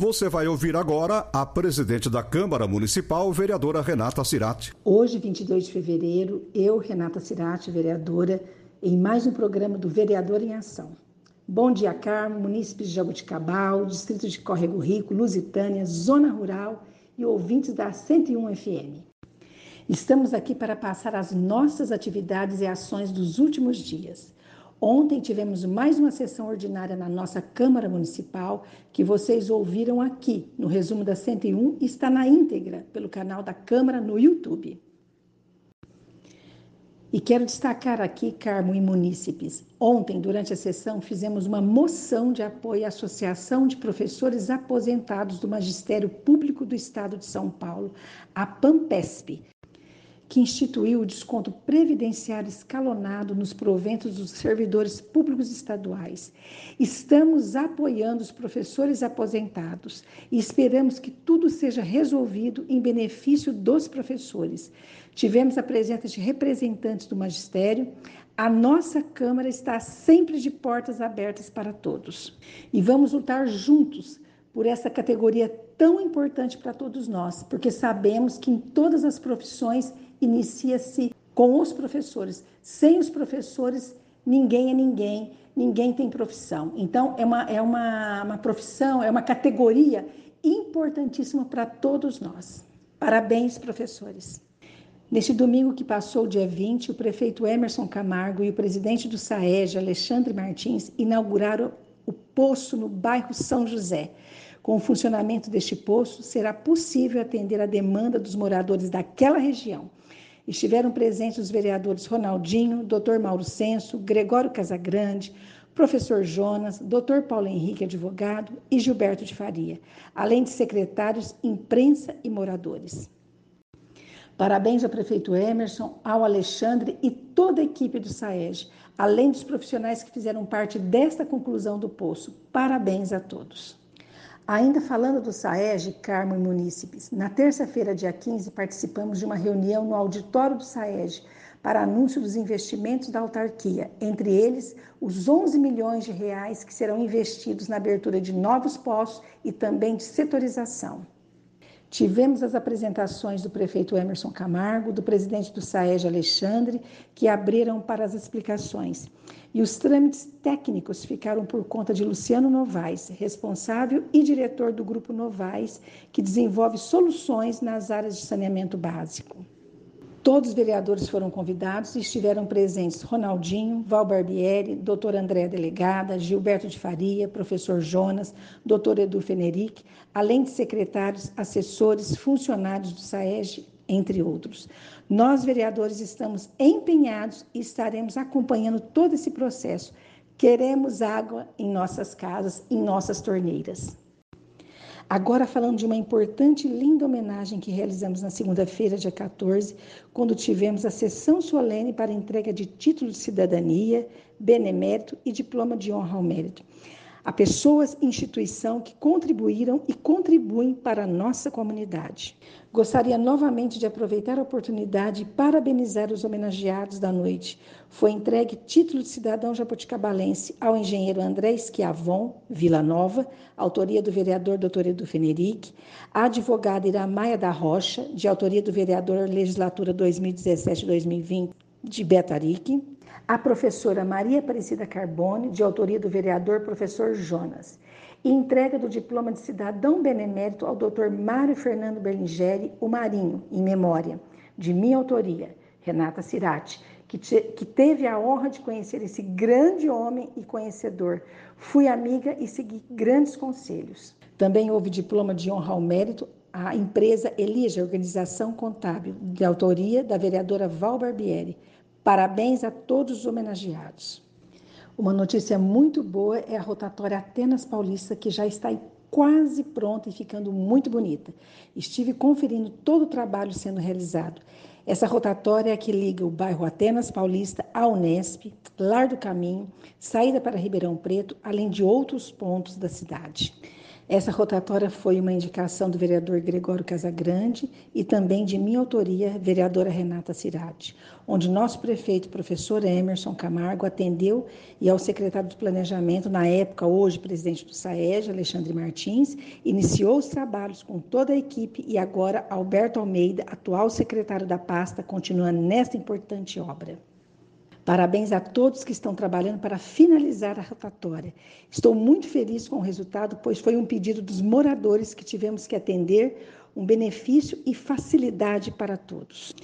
Você vai ouvir agora a presidente da Câmara Municipal, vereadora Renata Cirati. Hoje, 22 de fevereiro, eu, Renata Cirati, vereadora, em mais um programa do Vereador em Ação. Bom dia, Carmo, munícipes de Jabuticabal, distrito de Córrego Rico, Lusitânia, Zona Rural e ouvintes da 101 FM. Estamos aqui para passar as nossas atividades e ações dos últimos dias. Ontem tivemos mais uma sessão ordinária na nossa Câmara Municipal, que vocês ouviram aqui. No resumo da 101 e está na íntegra pelo canal da Câmara no YouTube. E quero destacar aqui, Carmo e munícipes, ontem, durante a sessão, fizemos uma moção de apoio à Associação de Professores Aposentados do Magistério Público do Estado de São Paulo, a PAMPESP, que instituiu o desconto previdenciário escalonado nos proventos dos servidores públicos estaduais. Estamos apoiando os professores aposentados e esperamos que tudo seja resolvido em benefício dos professores. Tivemos a presença de representantes do magistério. A nossa Câmara está sempre de portas abertas para todos. E vamos lutar juntos por essa categoria tão importante para todos nós, porque sabemos que em todas as profissões inicia-se com os professores. Sem os professores, ninguém é ninguém, ninguém tem profissão. Então, é uma, é uma, uma profissão, é uma categoria importantíssima para todos nós. Parabéns, professores. Neste domingo que passou, dia 20, o prefeito Emerson Camargo e o presidente do SAEG, Alexandre Martins, inauguraram o poço no bairro São José. Com o funcionamento deste poço, será possível atender a demanda dos moradores daquela região. Estiveram presentes os vereadores Ronaldinho, Dr. Mauro Senso, Gregório Casagrande, professor Jonas, Dr. Paulo Henrique, advogado, e Gilberto de Faria, além de secretários, imprensa e moradores. Parabéns ao prefeito Emerson, ao Alexandre e toda a equipe do SAEG, além dos profissionais que fizeram parte desta conclusão do poço. Parabéns a todos. Ainda falando do SAEG, Carmo e munícipes, na terça-feira, dia 15, participamos de uma reunião no auditório do SAEG para anúncio dos investimentos da autarquia, entre eles os 11 milhões de reais que serão investidos na abertura de novos postos e também de setorização. Tivemos as apresentações do prefeito Emerson Camargo, do presidente do SAEG Alexandre, que abriram para as explicações. E os trâmites técnicos ficaram por conta de Luciano Novaes, responsável e diretor do Grupo Novaes, que desenvolve soluções nas áreas de saneamento básico. Todos os vereadores foram convidados e estiveram presentes Ronaldinho, Val Barbieri, doutor André Delegada, Gilberto de Faria, professor Jonas, doutor Edu Feneric, além de secretários, assessores, funcionários do SAEG, entre outros. Nós, vereadores, estamos empenhados e estaremos acompanhando todo esse processo. Queremos água em nossas casas, em nossas torneiras. Agora falando de uma importante e linda homenagem que realizamos na segunda-feira, dia 14, quando tivemos a sessão solene para entrega de título de cidadania, benemérito e diploma de honra ao mérito a pessoas e instituição que contribuíram e contribuem para a nossa comunidade. Gostaria novamente de aproveitar a oportunidade e parabenizar os homenageados da noite. Foi entregue título de cidadão jaboticabalense ao engenheiro André Schiavon, Vila Nova, autoria do vereador Dr. Edu Feneric, a advogada Iramaia da Rocha, de autoria do vereador Legislatura 2017-2020, de Betarique, a professora Maria Aparecida Carbone, de autoria do vereador professor Jonas, e entrega do diploma de cidadão benemérito ao Dr. Mário Fernando Berlingeri, o Marinho, em memória, de minha autoria, Renata Cirati, que, te, que teve a honra de conhecer esse grande homem e conhecedor. Fui amiga e segui grandes conselhos. Também houve diploma de honra ao mérito à empresa Elija Organização Contábil, de autoria da vereadora Val Barbieri, Parabéns a todos os homenageados. Uma notícia muito boa é a rotatória Atenas Paulista, que já está quase pronta e ficando muito bonita. Estive conferindo todo o trabalho sendo realizado. Essa rotatória é que liga o bairro Atenas Paulista à Unesp, Lar do Caminho, saída para Ribeirão Preto, além de outros pontos da cidade. Essa rotatória foi uma indicação do vereador Gregório Casagrande e também de minha autoria, vereadora Renata Cirati, onde nosso prefeito, professor Emerson Camargo, atendeu e ao secretário de Planejamento, na época, hoje presidente do SAEG, Alexandre Martins, iniciou os trabalhos com toda a equipe e agora Alberto Almeida, atual secretário da pasta, continua nesta importante obra. Parabéns a todos que estão trabalhando para finalizar a rotatória. Estou muito feliz com o resultado, pois foi um pedido dos moradores que tivemos que atender, um benefício e facilidade para todos.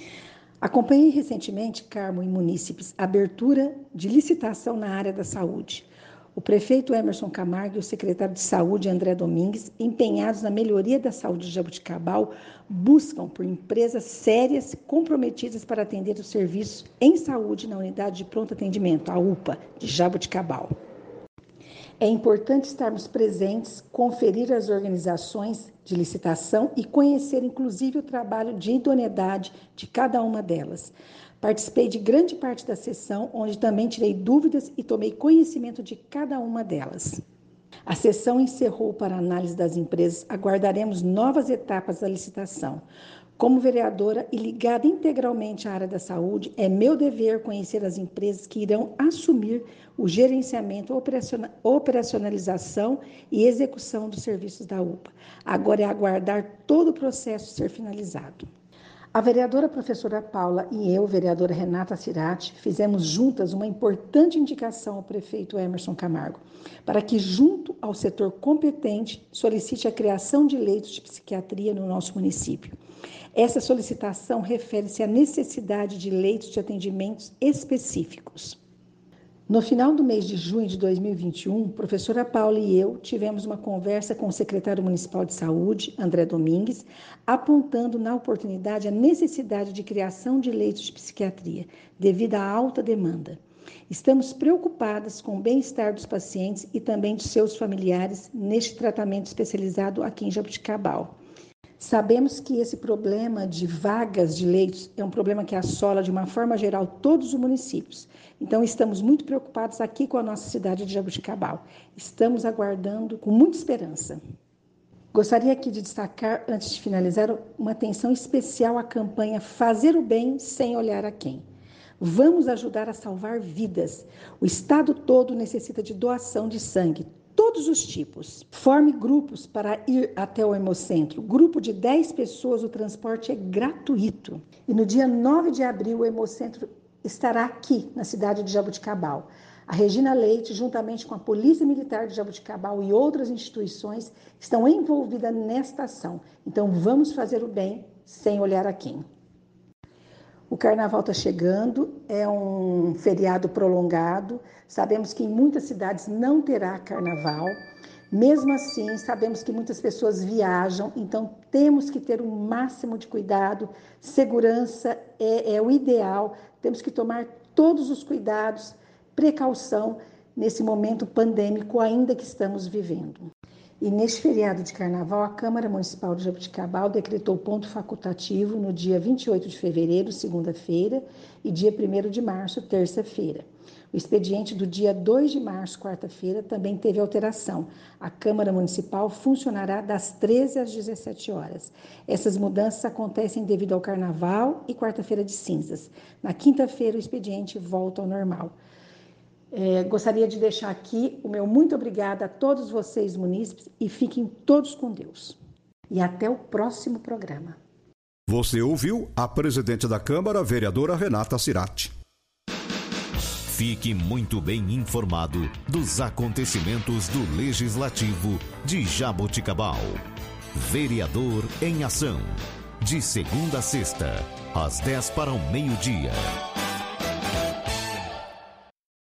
Acompanhei recentemente, Carmo e munícipes, abertura de licitação na área da saúde o prefeito Emerson Camargo e o secretário de Saúde, André Domingues, empenhados na melhoria da saúde de Jabuticabal, buscam por empresas sérias comprometidas para atender os serviços em saúde na unidade de pronto atendimento, a UPA, de Jabuticabal. É importante estarmos presentes, conferir as organizações de licitação e conhecer, inclusive, o trabalho de idoneidade de cada uma delas. Participei de grande parte da sessão, onde também tirei dúvidas e tomei conhecimento de cada uma delas. A sessão encerrou para análise das empresas. Aguardaremos novas etapas da licitação. Como vereadora e ligada integralmente à área da saúde, é meu dever conhecer as empresas que irão assumir o gerenciamento, operacionalização e execução dos serviços da UPA. Agora é aguardar todo o processo ser finalizado. A vereadora professora Paula e eu, vereadora Renata Cirati, fizemos juntas uma importante indicação ao prefeito Emerson Camargo, para que, junto ao setor competente, solicite a criação de leitos de psiquiatria no nosso município. Essa solicitação refere-se à necessidade de leitos de atendimentos específicos. No final do mês de junho de 2021, professora Paula e eu tivemos uma conversa com o secretário municipal de saúde, André Domingues, apontando na oportunidade a necessidade de criação de leitos de psiquiatria, devido à alta demanda. Estamos preocupadas com o bem-estar dos pacientes e também de seus familiares neste tratamento especializado aqui em Jabuticabal. Sabemos que esse problema de vagas de leitos é um problema que assola de uma forma geral todos os municípios. Então estamos muito preocupados aqui com a nossa cidade de Jabuticabal. Estamos aguardando com muita esperança. Gostaria aqui de destacar, antes de finalizar, uma atenção especial à campanha Fazer o Bem Sem Olhar a Quem. Vamos ajudar a salvar vidas. O Estado todo necessita de doação de sangue todos os tipos. Forme grupos para ir até o Hemocentro. Grupo de 10 pessoas, o transporte é gratuito. E no dia 9 de abril, o Hemocentro estará aqui, na cidade de Jabuticabal. A Regina Leite, juntamente com a Polícia Militar de Jabuticabal e outras instituições, estão envolvidas nesta ação. Então, vamos fazer o bem sem olhar a quem. O carnaval está chegando, é um feriado prolongado. Sabemos que em muitas cidades não terá carnaval. Mesmo assim, sabemos que muitas pessoas viajam, então temos que ter o máximo de cuidado. Segurança é, é o ideal, temos que tomar todos os cuidados, precaução nesse momento pandêmico ainda que estamos vivendo. E neste feriado de carnaval, a Câmara Municipal de Jabuticabal decretou ponto facultativo no dia 28 de fevereiro, segunda-feira, e dia 1 de março, terça-feira. O expediente do dia 2 de março, quarta-feira, também teve alteração. A Câmara Municipal funcionará das 13 às 17 horas. Essas mudanças acontecem devido ao carnaval e quarta-feira de cinzas. Na quinta-feira, o expediente volta ao normal. É, gostaria de deixar aqui o meu muito obrigada a todos vocês, munícipes, e fiquem todos com Deus. E até o próximo programa. Você ouviu a presidente da Câmara, vereadora Renata Cirati. Fique muito bem informado dos acontecimentos do Legislativo de Jaboticabal. Vereador em Ação. De segunda a sexta, às 10 para o meio-dia.